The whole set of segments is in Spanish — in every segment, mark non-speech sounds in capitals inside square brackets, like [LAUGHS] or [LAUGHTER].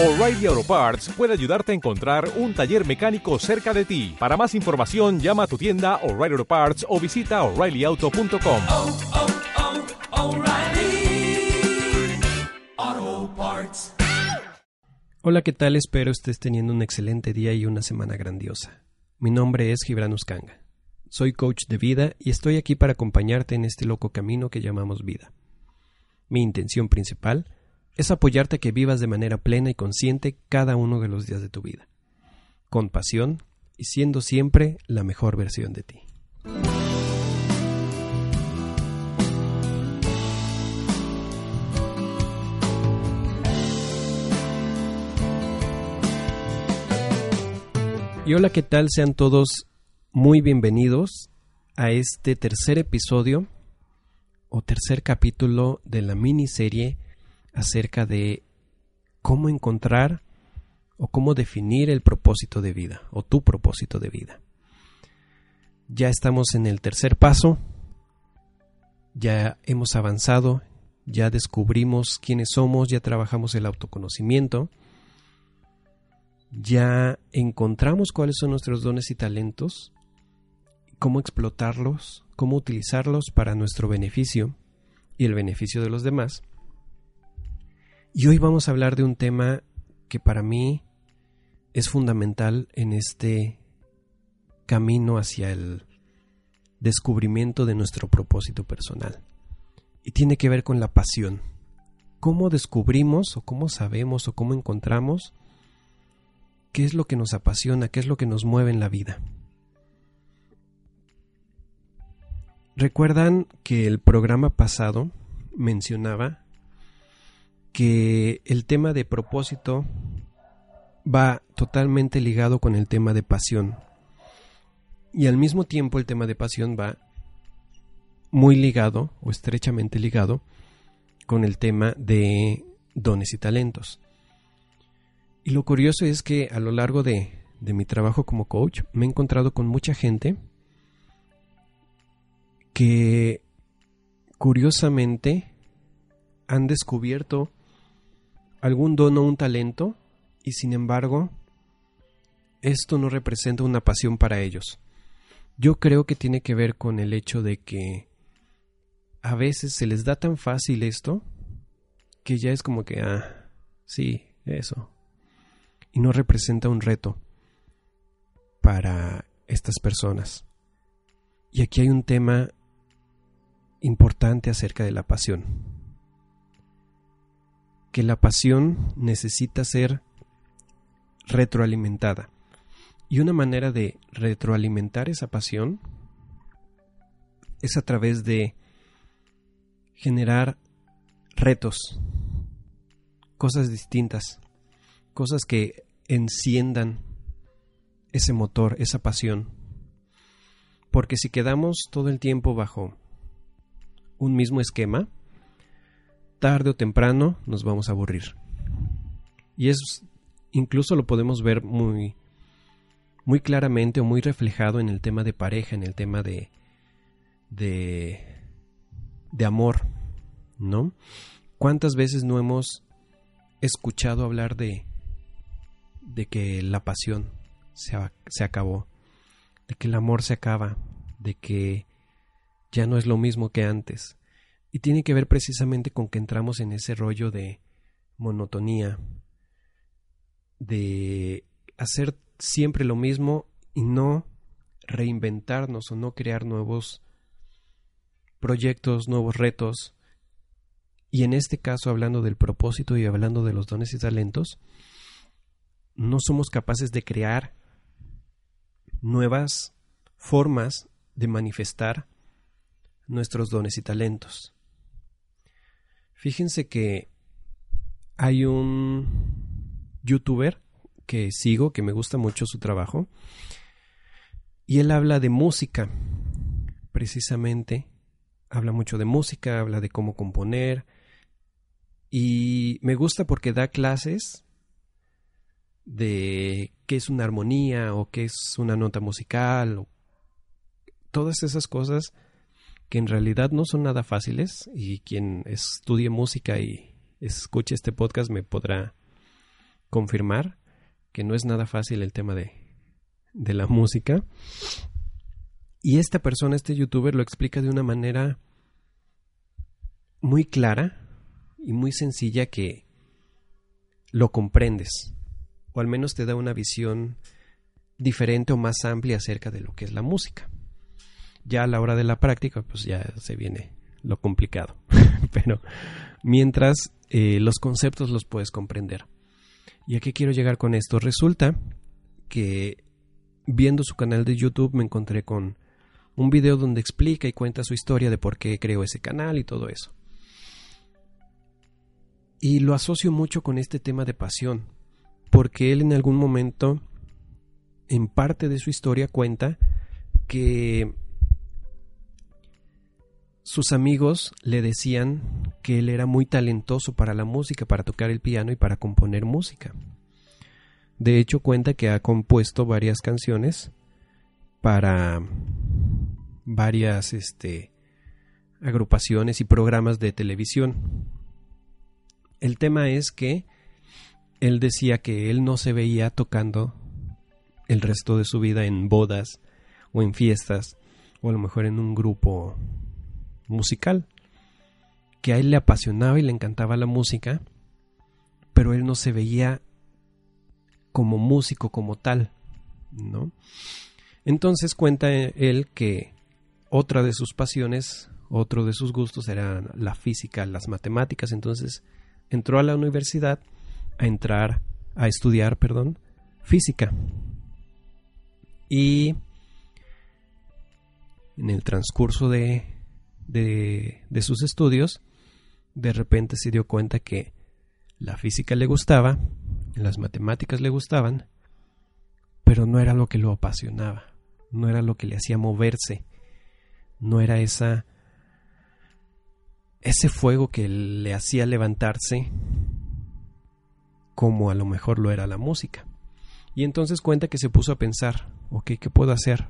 O'Reilly Auto Parts puede ayudarte a encontrar un taller mecánico cerca de ti. Para más información, llama a tu tienda O'Reilly Auto Parts o visita oreillyauto.com. oh, oh, Parts. Hola, ¿qué tal? Espero estés teniendo un excelente día y una semana grandiosa. Mi nombre es Gibran Uscanga. Soy coach de vida y estoy aquí para acompañarte en este loco camino que llamamos vida. Mi intención principal es apoyarte a que vivas de manera plena y consciente cada uno de los días de tu vida, con pasión y siendo siempre la mejor versión de ti. Y hola, ¿qué tal? Sean todos muy bienvenidos a este tercer episodio o tercer capítulo de la miniserie acerca de cómo encontrar o cómo definir el propósito de vida o tu propósito de vida. Ya estamos en el tercer paso, ya hemos avanzado, ya descubrimos quiénes somos, ya trabajamos el autoconocimiento, ya encontramos cuáles son nuestros dones y talentos, cómo explotarlos, cómo utilizarlos para nuestro beneficio y el beneficio de los demás. Y hoy vamos a hablar de un tema que para mí es fundamental en este camino hacia el descubrimiento de nuestro propósito personal. Y tiene que ver con la pasión. ¿Cómo descubrimos o cómo sabemos o cómo encontramos qué es lo que nos apasiona, qué es lo que nos mueve en la vida? Recuerdan que el programa pasado mencionaba que el tema de propósito va totalmente ligado con el tema de pasión. Y al mismo tiempo el tema de pasión va muy ligado o estrechamente ligado con el tema de dones y talentos. Y lo curioso es que a lo largo de, de mi trabajo como coach me he encontrado con mucha gente que curiosamente han descubierto algún don o un talento y sin embargo esto no representa una pasión para ellos. Yo creo que tiene que ver con el hecho de que a veces se les da tan fácil esto que ya es como que, ah, sí, eso. Y no representa un reto para estas personas. Y aquí hay un tema importante acerca de la pasión. Que la pasión necesita ser retroalimentada. Y una manera de retroalimentar esa pasión es a través de generar retos, cosas distintas, cosas que enciendan ese motor, esa pasión. Porque si quedamos todo el tiempo bajo un mismo esquema, tarde o temprano nos vamos a aburrir. Y es incluso lo podemos ver muy muy claramente o muy reflejado en el tema de pareja, en el tema de de de amor, ¿no? ¿Cuántas veces no hemos escuchado hablar de de que la pasión se, se acabó, de que el amor se acaba, de que ya no es lo mismo que antes. Y tiene que ver precisamente con que entramos en ese rollo de monotonía, de hacer siempre lo mismo y no reinventarnos o no crear nuevos proyectos, nuevos retos. Y en este caso, hablando del propósito y hablando de los dones y talentos, no somos capaces de crear nuevas formas de manifestar nuestros dones y talentos. Fíjense que hay un youtuber que sigo, que me gusta mucho su trabajo, y él habla de música, precisamente, habla mucho de música, habla de cómo componer, y me gusta porque da clases de qué es una armonía o qué es una nota musical, o todas esas cosas que en realidad no son nada fáciles y quien estudie música y escuche este podcast me podrá confirmar que no es nada fácil el tema de, de la música. Y esta persona, este youtuber, lo explica de una manera muy clara y muy sencilla que lo comprendes, o al menos te da una visión diferente o más amplia acerca de lo que es la música. Ya a la hora de la práctica, pues ya se viene lo complicado. [LAUGHS] Pero mientras eh, los conceptos los puedes comprender. ¿Y a qué quiero llegar con esto? Resulta que viendo su canal de YouTube me encontré con un video donde explica y cuenta su historia de por qué creó ese canal y todo eso. Y lo asocio mucho con este tema de pasión, porque él en algún momento, en parte de su historia, cuenta que sus amigos le decían que él era muy talentoso para la música, para tocar el piano y para componer música. De hecho, cuenta que ha compuesto varias canciones para varias este, agrupaciones y programas de televisión. El tema es que él decía que él no se veía tocando el resto de su vida en bodas o en fiestas o a lo mejor en un grupo musical, que a él le apasionaba y le encantaba la música, pero él no se veía como músico como tal, ¿no? Entonces cuenta él que otra de sus pasiones, otro de sus gustos era la física, las matemáticas, entonces entró a la universidad a entrar a estudiar, perdón, física. Y en el transcurso de, de, de, sus estudios, de repente se dio cuenta que la física le gustaba, las matemáticas le gustaban, pero no era lo que lo apasionaba, no era lo que le hacía moverse, no era esa ese fuego que le hacía levantarse como a lo mejor lo era la música. Y entonces cuenta que se puso a pensar, ok, ¿qué puedo hacer?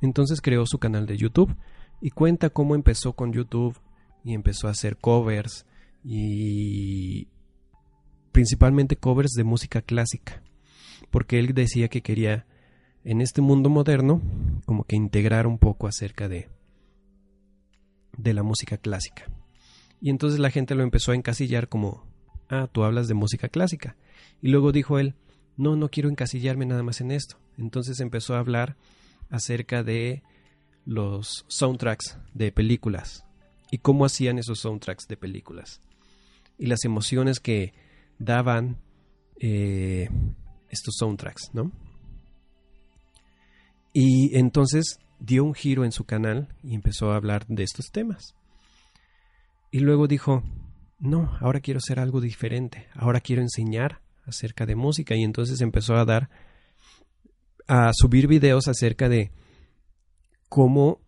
Entonces creó su canal de YouTube y cuenta cómo empezó con YouTube y empezó a hacer covers y principalmente covers de música clásica, porque él decía que quería en este mundo moderno como que integrar un poco acerca de de la música clásica. Y entonces la gente lo empezó a encasillar como, ah, tú hablas de música clásica. Y luego dijo él, no, no quiero encasillarme nada más en esto. Entonces empezó a hablar acerca de los soundtracks de películas y cómo hacían esos soundtracks de películas y las emociones que daban eh, estos soundtracks, ¿no? Y entonces dio un giro en su canal y empezó a hablar de estos temas. Y luego dijo, no, ahora quiero hacer algo diferente, ahora quiero enseñar acerca de música y entonces empezó a dar, a subir videos acerca de cómo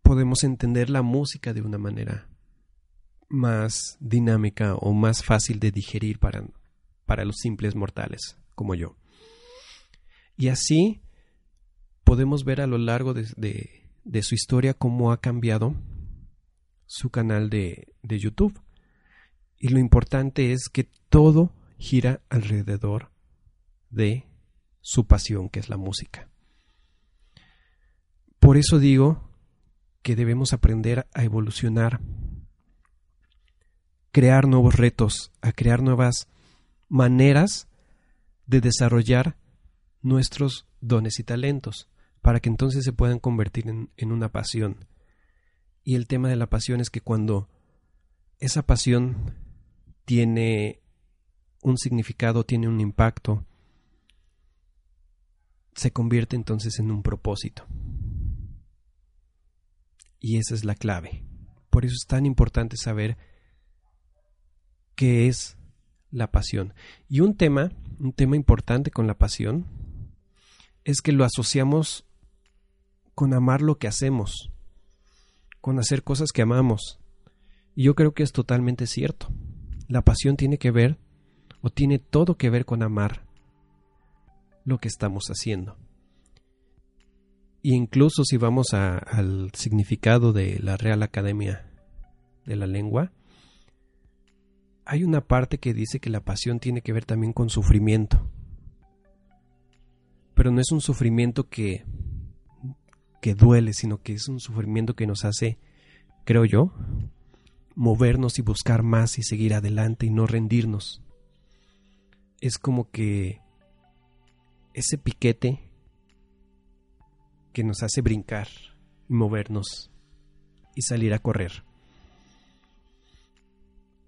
podemos entender la música de una manera más dinámica o más fácil de digerir para, para los simples mortales como yo. Y así podemos ver a lo largo de, de, su historia cómo ha cambiado su canal de, de YouTube. Y lo importante es que todo gira alrededor de su pasión, que es la música. Por eso digo que debemos aprender a evolucionar, crear nuevos retos, a crear nuevas maneras de desarrollar nuestros dones y talentos, para que entonces se puedan convertir en, una pasión y el tema de la pasión es que cuando esa pasión tiene un significado, tiene un impacto, se convierte entonces en un propósito. Y esa es la clave. Por eso es tan importante saber qué es la pasión. Y un tema, un tema importante con la pasión, es que lo asociamos con amar lo que hacemos con hacer cosas que amamos. Y yo creo que es totalmente cierto. La pasión tiene que ver, o tiene todo que ver con amar lo que estamos haciendo. Y incluso si vamos al significado de la Real Academia de la Lengua, hay una parte que dice que la pasión tiene que ver también con sufrimiento. Pero no es un sufrimiento que, que duele, sino que es un sufrimiento que nos hace, creo yo, movernos y buscar más y seguir adelante y no rendirnos. Es como que ese piquete que nos hace brincar y movernos y salir a correr.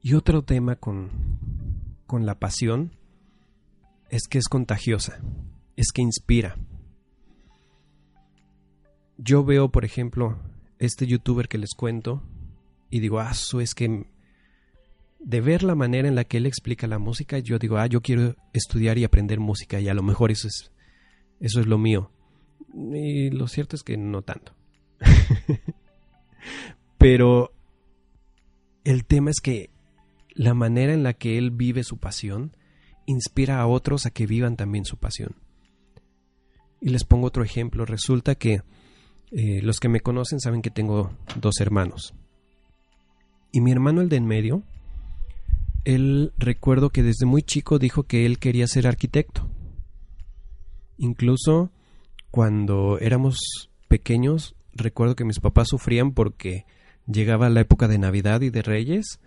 Y otro tema con, con la pasión es que es contagiosa, es que inspira. Yo veo, por ejemplo, este youtuber que les cuento y digo, ah, eso es que de ver la manera en la que él explica la música, yo digo, ah, yo quiero estudiar y aprender música y a lo mejor eso es, eso es lo mío. Y lo cierto es que no tanto. [LAUGHS] Pero el tema es que la manera en la que él vive su pasión inspira a otros a que vivan también su pasión. Y les pongo otro ejemplo. Resulta que eh, los que me conocen saben que tengo dos hermanos. Y mi hermano, el de en medio, él recuerdo que desde muy chico dijo que él quería ser arquitecto. Incluso cuando éramos pequeños, recuerdo que mis papás sufrían porque llegaba la época de Navidad y de Reyes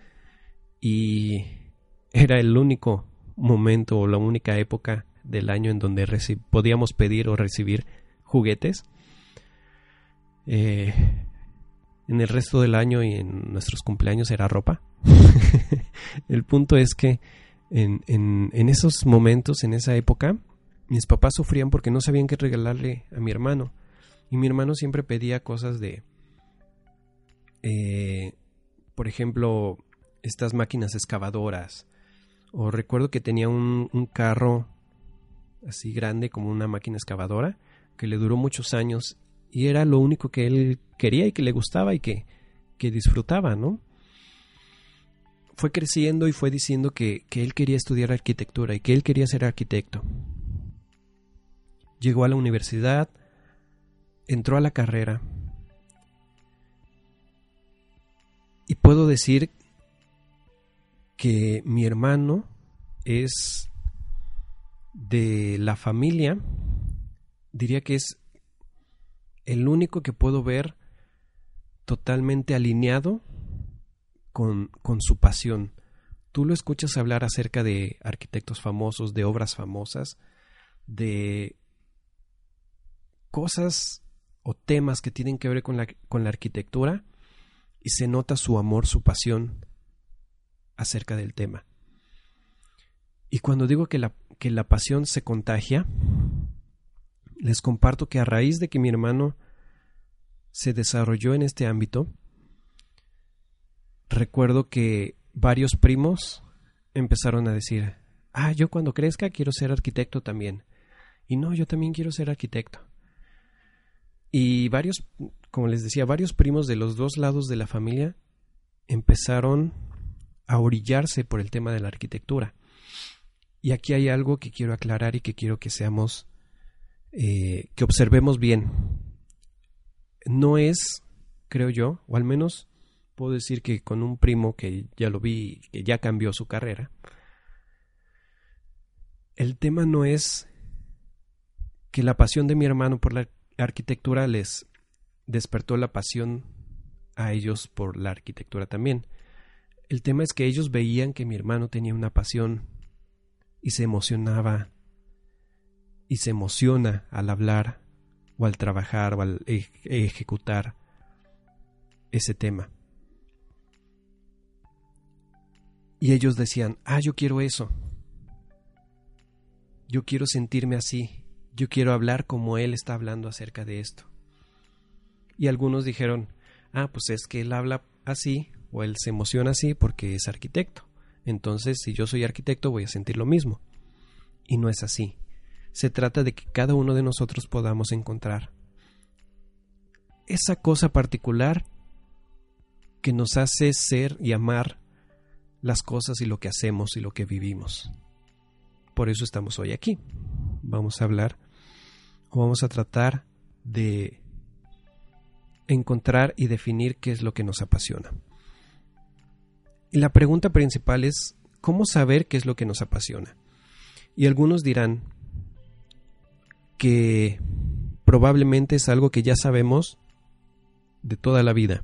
y era el único momento o la única época del año en donde podíamos pedir o recibir juguetes. Eh, en el resto del año y en nuestros cumpleaños era ropa. [LAUGHS] el punto es que en, en, esos momentos, en esa época, mis papás sufrían porque no sabían qué regalarle a mi hermano. Y mi hermano siempre pedía cosas de, eh, por ejemplo, estas máquinas excavadoras. O recuerdo que tenía un, un carro así grande como una máquina excavadora que le duró muchos años y era lo único que él quería y que le gustaba y que, que disfrutaba, ¿no? Fue creciendo y fue diciendo que, que él quería estudiar arquitectura y que él quería ser arquitecto. Llegó a la universidad, entró a la carrera y puedo decir que mi hermano es de la familia, diría que es el único que puedo ver totalmente alineado con, con, su pasión. Tú lo escuchas hablar acerca de arquitectos famosos, de obras famosas, de cosas o temas que tienen que ver con la, con la arquitectura y se nota su amor, su pasión acerca del tema. Y cuando digo que la, que la pasión se contagia, les comparto que a raíz de que mi hermano se desarrolló en este ámbito, recuerdo que varios primos empezaron a decir, ah, yo cuando crezca quiero ser arquitecto también. Y no, yo también quiero ser arquitecto. Y varios, como les decía, varios primos de los dos lados de la familia empezaron a orillarse por el tema de la arquitectura. Y aquí hay algo que quiero aclarar y que quiero que seamos, eh, que observemos bien. No es, creo yo, o al menos puedo decir que con un primo que ya lo vi, que ya cambió su carrera, el tema no es que la pasión de mi hermano por la arquitectura les despertó la pasión a ellos por la arquitectura también. El tema es que ellos veían que mi hermano tenía una pasión y se emocionaba y se emociona al hablar o al trabajar o al ejecutar ese tema. Y ellos decían, ah, yo quiero eso. Yo quiero sentirme así. Yo quiero hablar como él está hablando acerca de esto. Y algunos dijeron, ah, pues es que él habla así o él se emociona así porque es arquitecto. Entonces, si yo soy arquitecto, voy a sentir lo mismo. Y no es así. Se trata de que cada uno de nosotros podamos encontrar esa cosa particular que nos hace ser y amar las cosas y lo que hacemos y lo que vivimos. Por eso estamos hoy aquí. Vamos a hablar vamos a tratar de encontrar y definir qué es lo que nos apasiona. Y la pregunta principal es ¿cómo saber qué es lo que nos apasiona? Y algunos dirán que probablemente es algo que ya sabemos de toda la vida.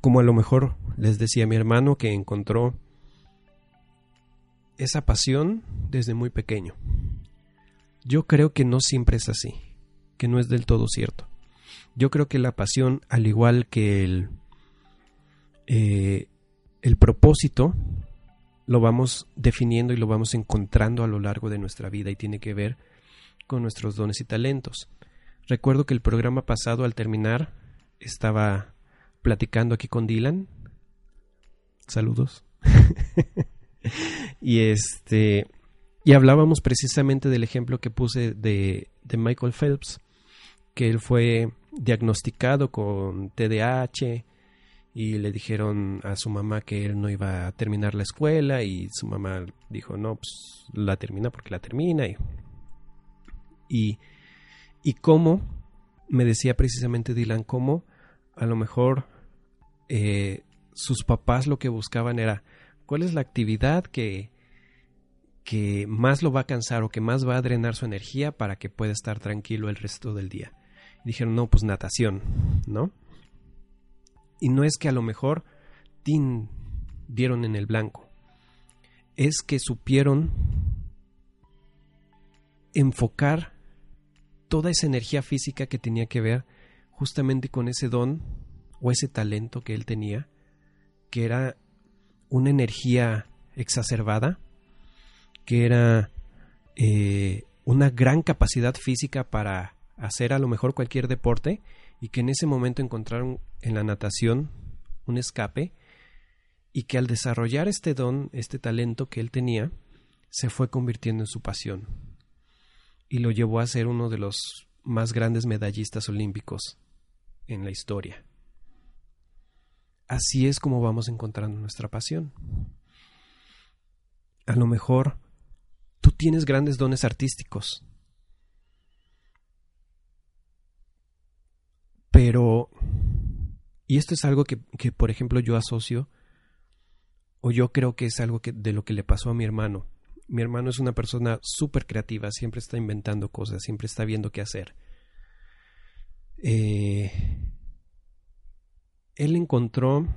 Como a lo mejor les decía mi hermano que encontró esa pasión desde muy pequeño. Yo creo que no siempre es así, que no es del todo cierto. Yo creo que la pasión, al igual que el, eh, el propósito, lo vamos definiendo y lo vamos encontrando a lo largo de nuestra vida y tiene que ver con nuestros dones y talentos. Recuerdo que el programa pasado al terminar estaba platicando aquí con Dylan. Saludos. [LAUGHS] y este y hablábamos precisamente del ejemplo que puse de, de Michael Phelps, que él fue diagnosticado con TDAH y le dijeron a su mamá que él no iba a terminar la escuela y su mamá dijo, no, pues la termina porque la termina y y, cómo, me decía precisamente Dylan, cómo a lo mejor eh, sus papás lo que buscaban era cuál es la actividad que, que más lo va a cansar o que más va a drenar su energía para que pueda estar tranquilo el resto del día. Dijeron, no, pues natación, ¿no? Y no es que a lo mejor tin, dieron en el blanco, es que supieron enfocar toda esa energía física que tenía que ver justamente con ese don o ese talento que él tenía, que era una energía exacerbada, que era eh, una gran capacidad física para hacer a lo mejor cualquier deporte y que en ese momento encontraron en la natación un escape y que al desarrollar este don, este talento que él tenía, se fue convirtiendo en su pasión y lo llevó a ser uno de los más grandes medallistas olímpicos en la historia. Así es como vamos encontrando nuestra pasión. A lo mejor tienes grandes dones artísticos, pero, y esto es algo que, que por ejemplo yo asocio, o yo creo que es algo que, de lo que le pasó a mi hermano, mi hermano es una persona súper creativa, siempre está inventando cosas, siempre está viendo qué hacer. Eh, él encontró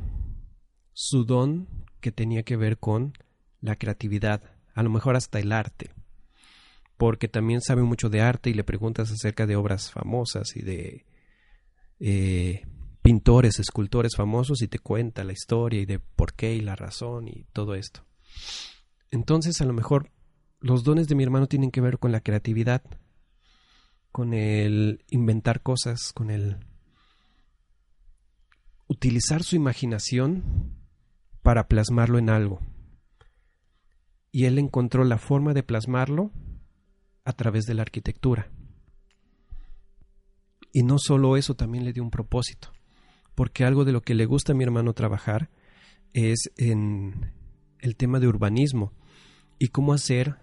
su don que tenía que ver con la creatividad, a lo mejor hasta el arte, porque también sabe mucho de arte y le preguntas acerca de obras famosas y de eh, pintores, escultores famosos y te cuenta la historia y de por qué y la razón y todo esto. Entonces, a lo mejor los dones de mi hermano tienen que ver con la creatividad, con el inventar cosas, con el utilizar su imaginación para plasmarlo en algo. Y él encontró la forma de plasmarlo a través de la arquitectura. Y no solo eso, también le dio un propósito, porque algo de lo que le gusta a mi hermano trabajar es en el tema de urbanismo y cómo hacer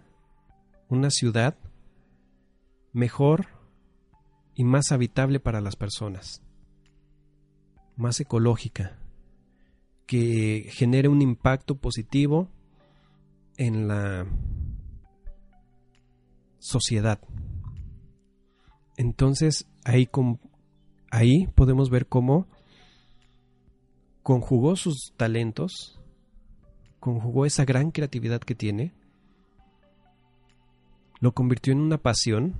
una ciudad mejor y más habitable para las personas, más ecológica, que genere un impacto positivo en la sociedad. Entonces ahí, ahí podemos ver cómo conjugó sus talentos conjugó esa gran creatividad que tiene, lo convirtió en una pasión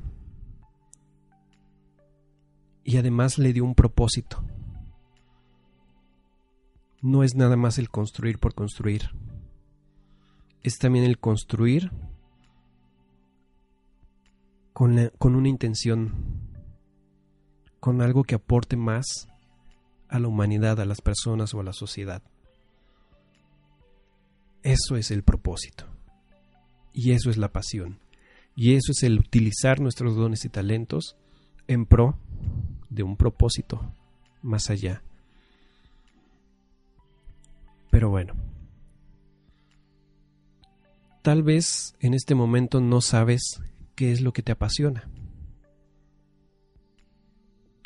y además le dio un propósito. No es nada más el construir por construir, es también el construir con, con una intención, con algo que aporte más a la humanidad, a las personas o a la sociedad. Eso es el propósito. Y eso es la pasión. Y eso es el utilizar nuestros dones y talentos en pro de un propósito más allá. Pero bueno, tal vez en este momento no sabes qué es lo que te apasiona.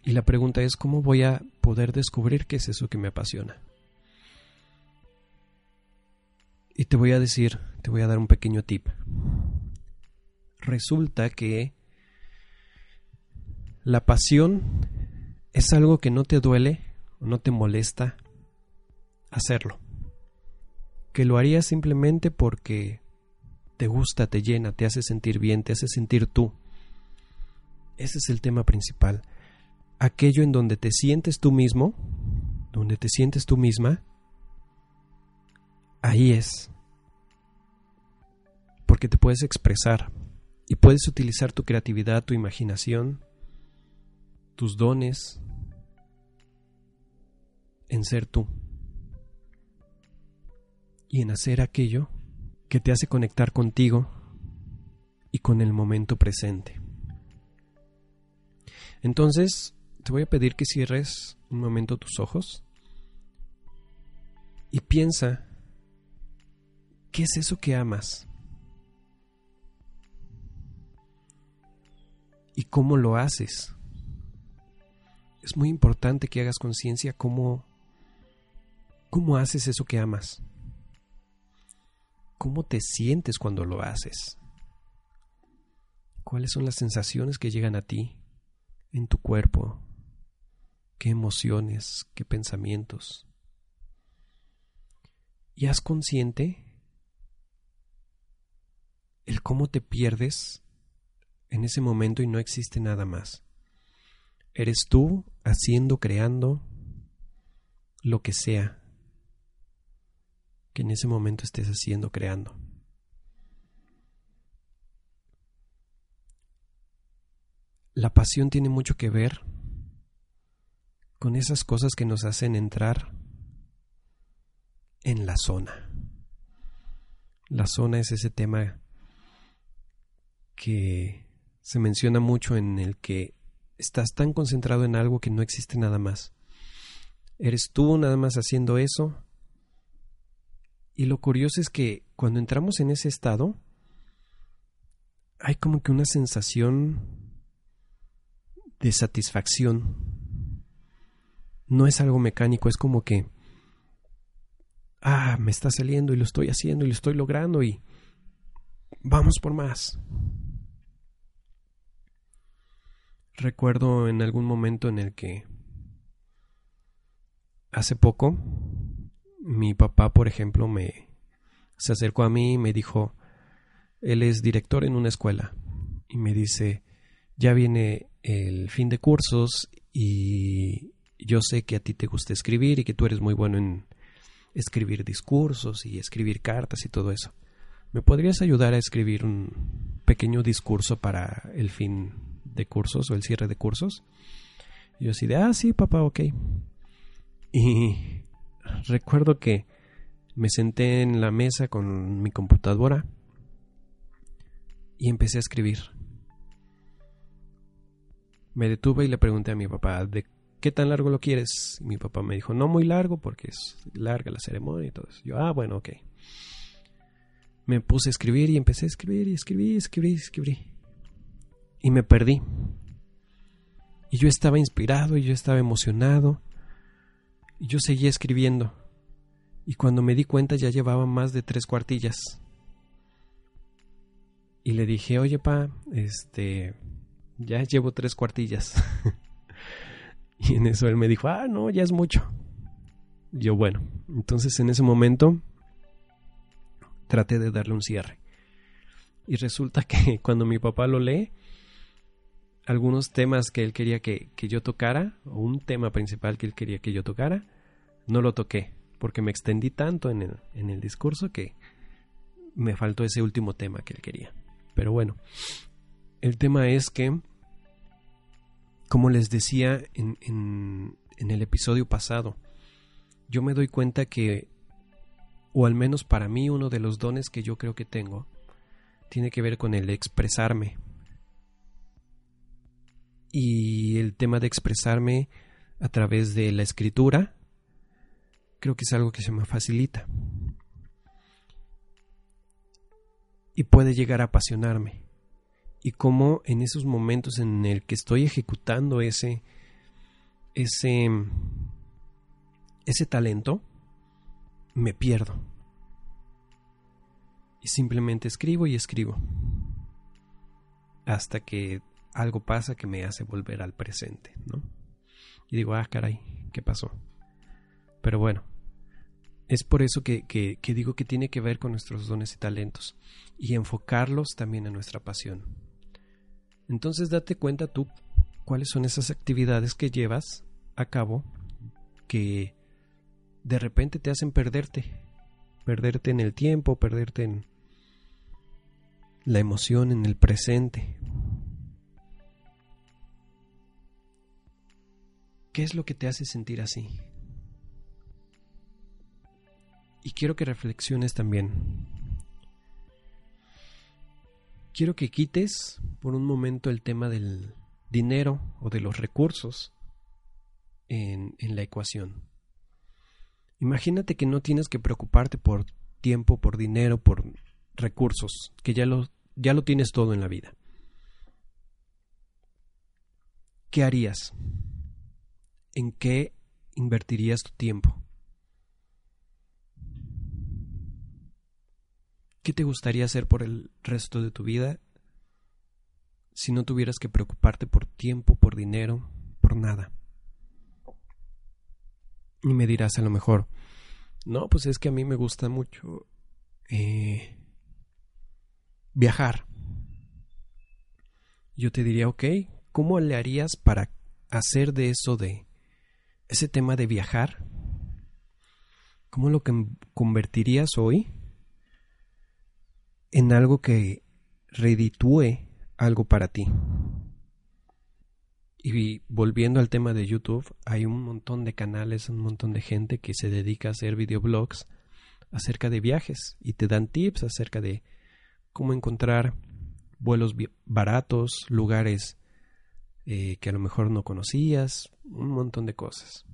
Y la pregunta es, ¿cómo voy a poder descubrir qué es eso que me apasiona? Y te voy a decir, te voy a dar un pequeño tip. Resulta que la pasión es algo que no te duele o no te molesta hacerlo. Que lo harías simplemente porque te gusta, te llena, te hace sentir bien, te hace sentir tú. Ese es el tema principal. Aquello en donde te sientes tú mismo, donde te sientes tú misma, ahí es. Porque te puedes expresar y puedes utilizar tu creatividad, tu imaginación, tus dones en ser tú y en hacer aquello que te hace conectar contigo y con el momento presente. Entonces, te voy a pedir que cierres un momento tus ojos y piensa ¿Qué es eso que amas? ¿Y cómo lo haces? Es muy importante que hagas conciencia cómo, cómo haces eso que amas. ¿Cómo te sientes cuando lo haces? ¿Cuáles son las sensaciones que llegan a ti en tu cuerpo? ¿Qué emociones? ¿Qué pensamientos? Y haz consciente el cómo te pierdes en ese momento y no existe nada más. Eres tú haciendo, creando lo que sea que en ese momento estés haciendo, creando. La pasión tiene mucho que ver con esas cosas que nos hacen entrar en la zona. La zona es ese tema que se menciona mucho en el que estás tan concentrado en algo que no existe nada más. Eres tú nada más haciendo eso. Y lo curioso es que cuando entramos en ese estado, hay como que una sensación de satisfacción. No es algo mecánico, es como que, ah, me está saliendo y lo estoy haciendo y lo estoy logrando y vamos por más. Recuerdo en algún momento en el que hace poco mi papá, por ejemplo, me se acercó a mí y me dijo, él es director en una escuela y me dice, ya viene el fin de cursos y yo sé que a ti te gusta escribir y que tú eres muy bueno en escribir discursos y escribir cartas y todo eso. ¿Me podrías ayudar a escribir un pequeño discurso para el fin de cursos o el cierre de cursos. Y yo así de, ah, sí, papá, ok. Y recuerdo que me senté en la mesa con mi computadora y empecé a escribir. Me detuve y le pregunté a mi papá, ¿de qué tan largo lo quieres? mi papá me dijo, no muy largo porque es larga la ceremonia y todo eso. Yo, ah, bueno, ok. Me puse a escribir y empecé a escribir y escribí, escribí, escribí y me perdí. Y yo estaba inspirado y yo estaba emocionado y yo seguía escribiendo. Y cuando me di cuenta ya llevaba más de tres cuartillas. Y le dije, oye pa, este, ya llevo tres cuartillas. [LAUGHS] y en eso él me dijo, ah, no, ya es mucho. yo, bueno, entonces en ese momento traté de darle un cierre. Y resulta [LAUGHS] que cuando mi papá lo lee, algunos temas que él quería que, yo tocara, o un tema principal que él quería que yo tocara, no lo toqué, porque me extendí tanto en el, en el discurso que me faltó ese último tema que él quería. Pero bueno, el tema es que, como les decía en, en, en el episodio pasado, yo me doy cuenta que, o al menos para mí, uno de los dones que yo creo que tengo, tiene que ver con el expresarme, y el tema de expresarme a través de la escritura creo que es algo que se me facilita. Y puede llegar a apasionarme. Y como en esos momentos en el que estoy ejecutando ese ese ese talento me pierdo. Y simplemente escribo y escribo. Hasta que algo pasa que me hace volver al presente, ¿no? Y digo, ah, caray, ¿qué pasó? Pero bueno, es por eso que, que, que, digo que tiene que ver con nuestros dones y talentos y enfocarlos también en nuestra pasión. Entonces date cuenta tú cuáles son esas actividades que llevas a cabo que de repente te hacen perderte, perderte en el tiempo, perderte en la emoción, en el presente. ¿Qué es lo que te hace sentir así? Y quiero que reflexiones también. Quiero que quites por un momento el tema del dinero o de los recursos en, en la ecuación. Imagínate que no tienes que preocuparte por tiempo, por dinero, por recursos, que ya lo, ya lo tienes todo en la vida. ¿Qué harías? ¿En qué invertirías tu tiempo? ¿Qué te gustaría hacer por el resto de tu vida si no tuvieras que preocuparte por tiempo, por dinero, por nada? Y me dirás a lo mejor, no, pues es que a mí me gusta mucho eh, viajar. Yo te diría, ok, ¿cómo le harías para hacer de eso de ese tema de viajar? ¿Cómo lo que convertirías hoy en algo que reditúe algo para ti. Y volviendo al tema de YouTube, hay un montón de canales, un montón de gente que se dedica a hacer videoblogs acerca de viajes y te dan tips acerca de cómo encontrar vuelos baratos, lugares eh, que a lo mejor no conocías, un montón de cosas.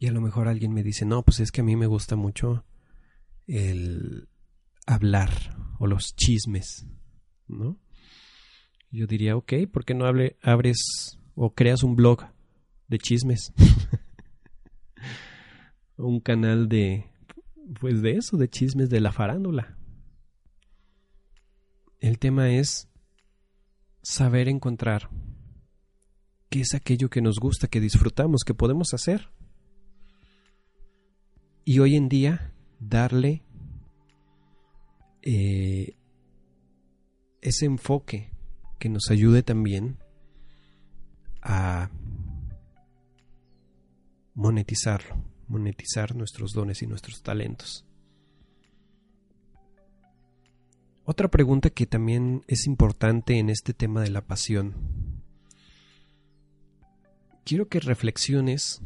Y a lo mejor alguien me dice, no, pues es que a mí me gusta mucho el hablar o los chismes, ¿no? Yo diría, ok, ¿por qué no hable, abres o creas un blog de chismes? [LAUGHS] un canal de, pues de eso, de chismes de la farándula. El tema es saber encontrar qué es aquello que nos gusta, que disfrutamos, que podemos hacer. Y hoy en día darle eh, ese enfoque que nos ayude también a monetizarlo, monetizar nuestros dones y nuestros talentos. Otra pregunta que también es importante en este tema de la pasión. Quiero que reflexiones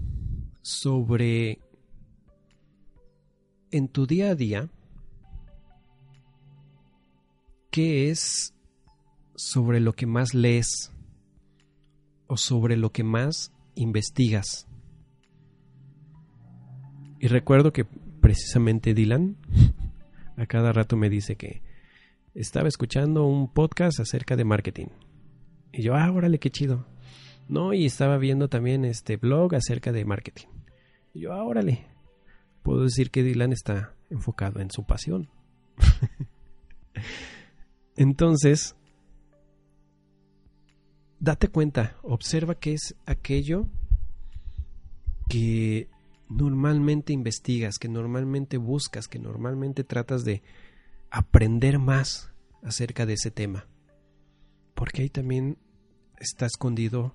sobre en tu día a día, ¿qué es sobre lo que más lees o sobre lo que más investigas? Y recuerdo que precisamente Dylan [LAUGHS] a cada rato me dice que estaba escuchando un podcast acerca de marketing. Y yo, ah, órale, qué chido. No, y estaba viendo también este blog acerca de marketing. Y yo, ah, órale, puedo decir que Dylan está enfocado en su pasión. [LAUGHS] Entonces, date cuenta, observa qué es aquello que normalmente investigas, que normalmente buscas, que normalmente tratas de aprender más acerca de ese tema. Porque ahí también está escondido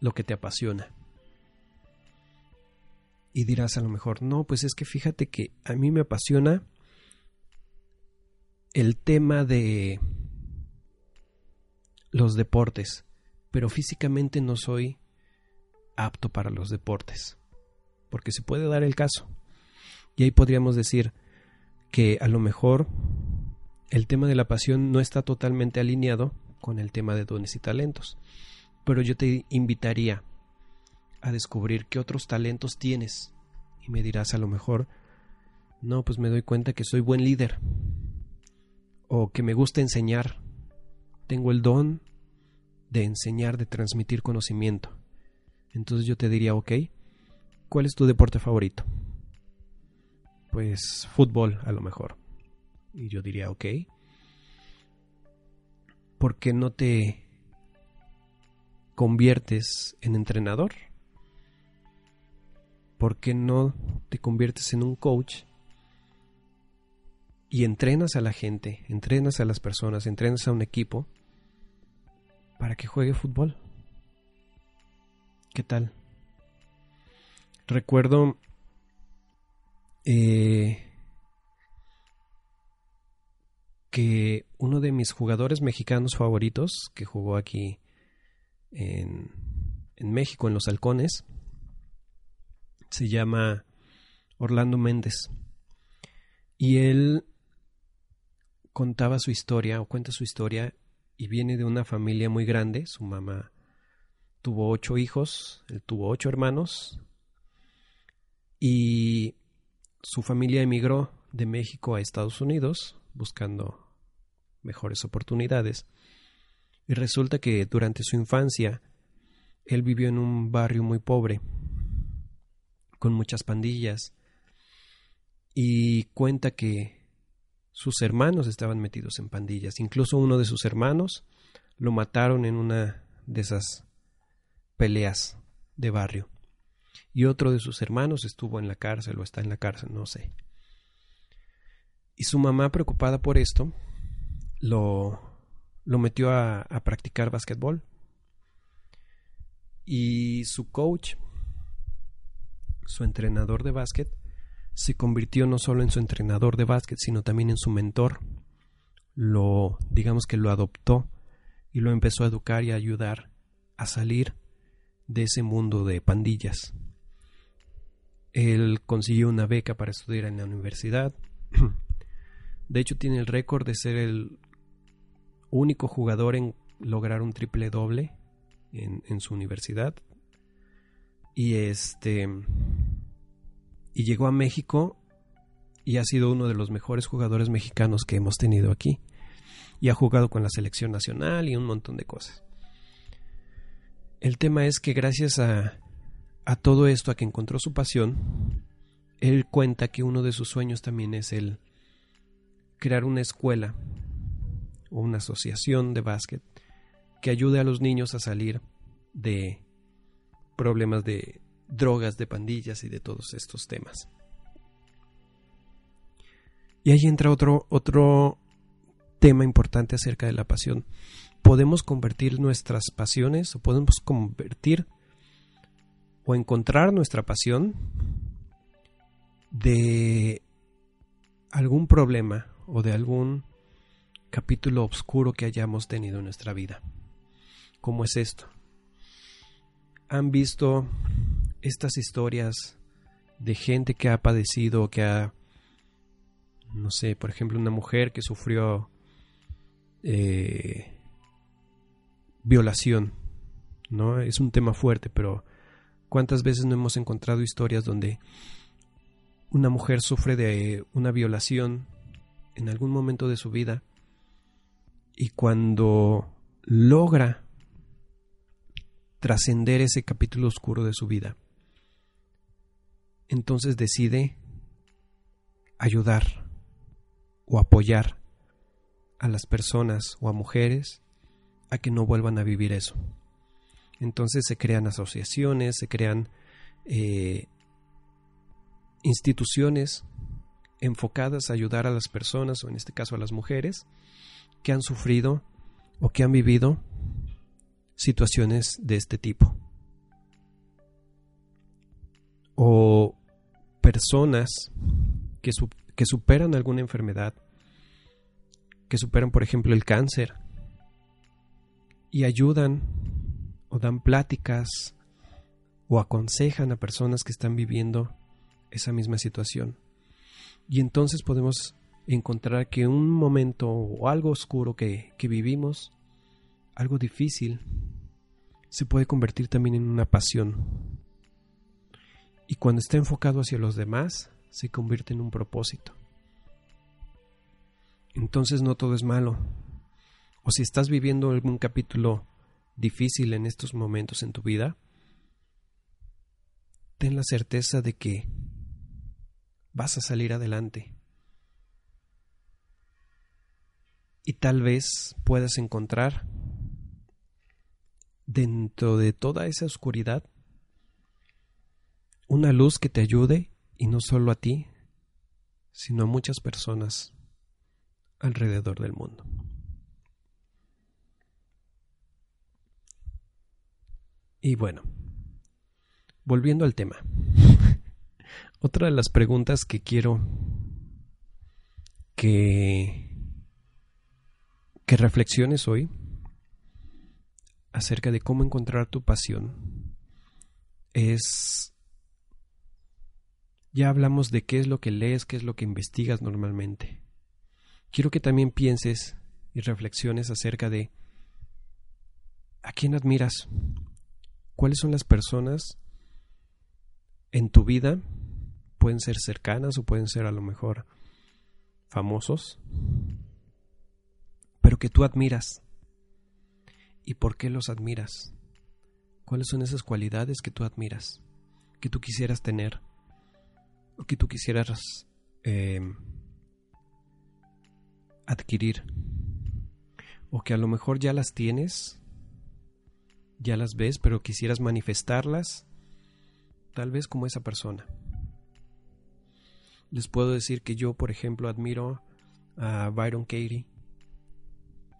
lo que te apasiona y dirás a lo mejor, no, pues es que fíjate que a mí me apasiona el tema de los deportes, pero físicamente no soy apto para los deportes, porque se puede dar el caso. Y ahí podríamos decir que a lo mejor el tema de la pasión no está totalmente alineado con el tema de dones y talentos, pero yo te invitaría a descubrir qué otros talentos tienes. Y me dirás a lo mejor, no, pues me doy cuenta que soy buen líder. O que me gusta enseñar. Tengo el don de enseñar, de transmitir conocimiento. Entonces yo te diría, ok, ¿cuál es tu deporte favorito? Pues fútbol a lo mejor. Y yo diría, ok. ¿Por qué no te conviertes en entrenador? ¿Por qué no te conviertes en un coach y entrenas a la gente, entrenas a las personas, entrenas a un equipo para que juegue fútbol? ¿Qué tal? Recuerdo eh, que uno de mis jugadores mexicanos favoritos, que jugó aquí en, en México, en Los Halcones, se llama Orlando Méndez. Y él contaba su historia, o cuenta su historia, y viene de una familia muy grande. Su mamá tuvo ocho hijos, él tuvo ocho hermanos, y su familia emigró de México a Estados Unidos buscando mejores oportunidades. Y resulta que durante su infancia él vivió en un barrio muy pobre, con muchas pandillas, y cuenta que sus hermanos estaban metidos en pandillas. Incluso uno de sus hermanos lo mataron en una de esas peleas de barrio. Y otro de sus hermanos estuvo en la cárcel o está en la cárcel, no sé. Y su mamá, preocupada por esto, lo, lo metió a, a practicar básquetbol. Y su coach, su entrenador de básquet, se convirtió no solo en su entrenador de básquet, sino también en su mentor. Lo, digamos que lo adoptó y lo empezó a educar y a ayudar a salir de ese mundo de pandillas. Él consiguió una beca para estudiar en la universidad. [CLEARS THROAT] De hecho, tiene el récord de ser el único jugador en lograr un triple doble en, su universidad. Y este. Y llegó a México y ha sido uno de los mejores jugadores mexicanos que hemos tenido aquí. Y ha jugado con la selección nacional y un montón de cosas. El tema es que gracias a, a todo esto, a que encontró su pasión, él cuenta que uno de sus sueños también es el crear una escuela o una asociación de básquet que ayude a los niños a salir de problemas de drogas, de pandillas y de todos estos temas. Y ahí entra otro, otro tema importante acerca de la pasión. Podemos convertir nuestras pasiones o podemos convertir o encontrar nuestra pasión de algún problema o de algún capítulo oscuro que hayamos tenido en nuestra vida. ¿Cómo es esto? ¿Han visto estas historias de gente que ha padecido, que ha, no sé, por ejemplo, una mujer que sufrió eh, violación? ¿No? Es un tema fuerte, pero ¿Cuántas veces no hemos encontrado historias donde una mujer sufre de una violación en algún momento de su vida y cuando logra trascender ese capítulo oscuro de su vida, entonces decide ayudar o apoyar a las personas o a mujeres a que no vuelvan a vivir eso. Entonces se crean asociaciones, se crean eh, instituciones enfocadas a ayudar a las personas, o en este caso a las mujeres, que han sufrido o que han vivido situaciones de este tipo. O personas que, que superan alguna enfermedad, que superan por ejemplo el cáncer, y ayudan o dan pláticas o aconsejan a personas que están viviendo esa misma situación. Y entonces podemos encontrar que un momento o algo oscuro que, que vivimos, algo difícil, se puede convertir también en una pasión. Y cuando está enfocado hacia los demás, se convierte en un propósito. Entonces no todo es malo. O si estás viviendo algún capítulo difícil en estos momentos en tu vida, ten la certeza de que vas a salir adelante. Y tal vez puedas encontrar dentro de toda esa oscuridad una luz que te ayude y no solo a ti, sino a muchas personas alrededor del mundo. Y bueno, volviendo al tema. [LAUGHS] Otra de las preguntas que quiero que, que reflexiones hoy acerca de cómo encontrar tu pasión es ya hablamos de qué es lo que lees, qué es lo que investigas normalmente. Quiero que también pienses y reflexiones acerca de a quién admiras, cuáles son las personas en tu vida, pueden ser cercanas o pueden ser a lo mejor famosos, pero que tú admiras. ¿Y por qué los admiras? ¿Cuáles son esas cualidades que tú admiras, que tú quisieras tener, o que tú quisieras eh, adquirir, o que a lo mejor ya las tienes ya las ves, pero quisieras manifestarlas, tal vez como esa persona. Les puedo decir que yo, por ejemplo, admiro a Byron Katie,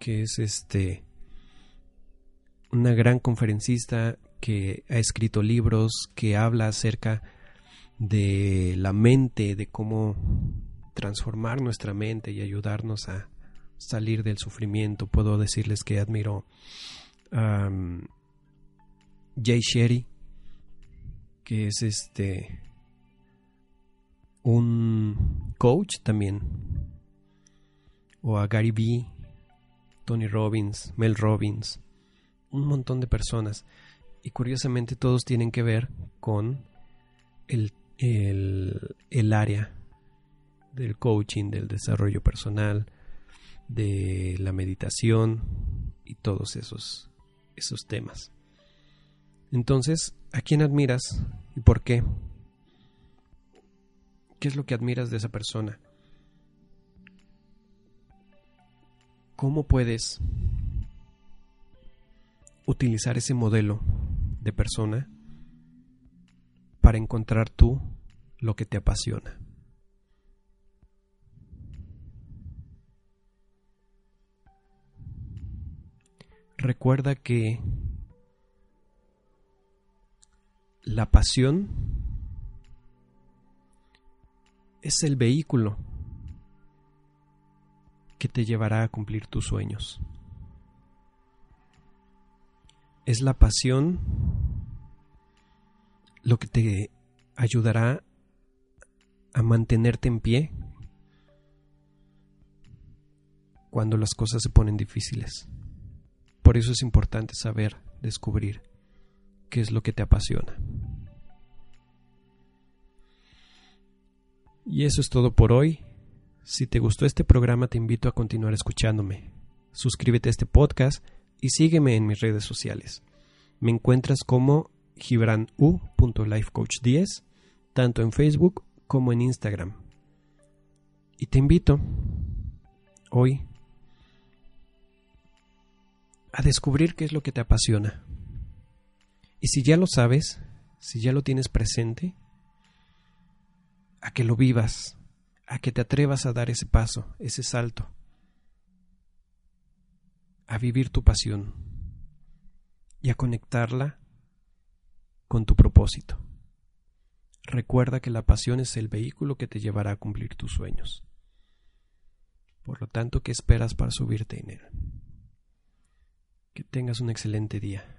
que es este una gran conferencista que ha escrito libros, que habla acerca de la mente, de cómo transformar nuestra mente y ayudarnos a salir del sufrimiento. Puedo decirles que admiro a Jay Sherry, que es este un coach también, o a Gary Vee, Tony Robbins, Mel Robbins, un montón de personas. Y curiosamente todos tienen que ver con el, el, el área del coaching, del desarrollo personal, de la meditación y todos esos, esos temas. Entonces, ¿a quién admiras y por qué? ¿Qué es lo que admiras de esa persona? ¿Cómo puedes utilizar ese modelo de persona para encontrar tú lo que te apasiona? Recuerda que la pasión es el vehículo que te llevará a cumplir tus sueños. Es la pasión lo que te ayudará a mantenerte en pie cuando las cosas se ponen difíciles. Por eso es importante saber descubrir qué es lo que te apasiona. Y eso es todo por hoy. Si te gustó este programa te invito a continuar escuchándome. Suscríbete a este podcast y sígueme en mis redes sociales. Me encuentras como gibranu.lifecoach10 tanto en Facebook como en Instagram. Y te invito hoy a descubrir qué es lo que te apasiona. Y si ya lo sabes, si ya lo tienes presente, a que lo vivas, a que te atrevas a dar ese paso, ese salto, a vivir tu pasión y a conectarla con tu propósito. Recuerda que la pasión es el vehículo que te llevará a cumplir tus sueños. Por lo tanto, ¿qué esperas para subirte en él? Que tengas un excelente día.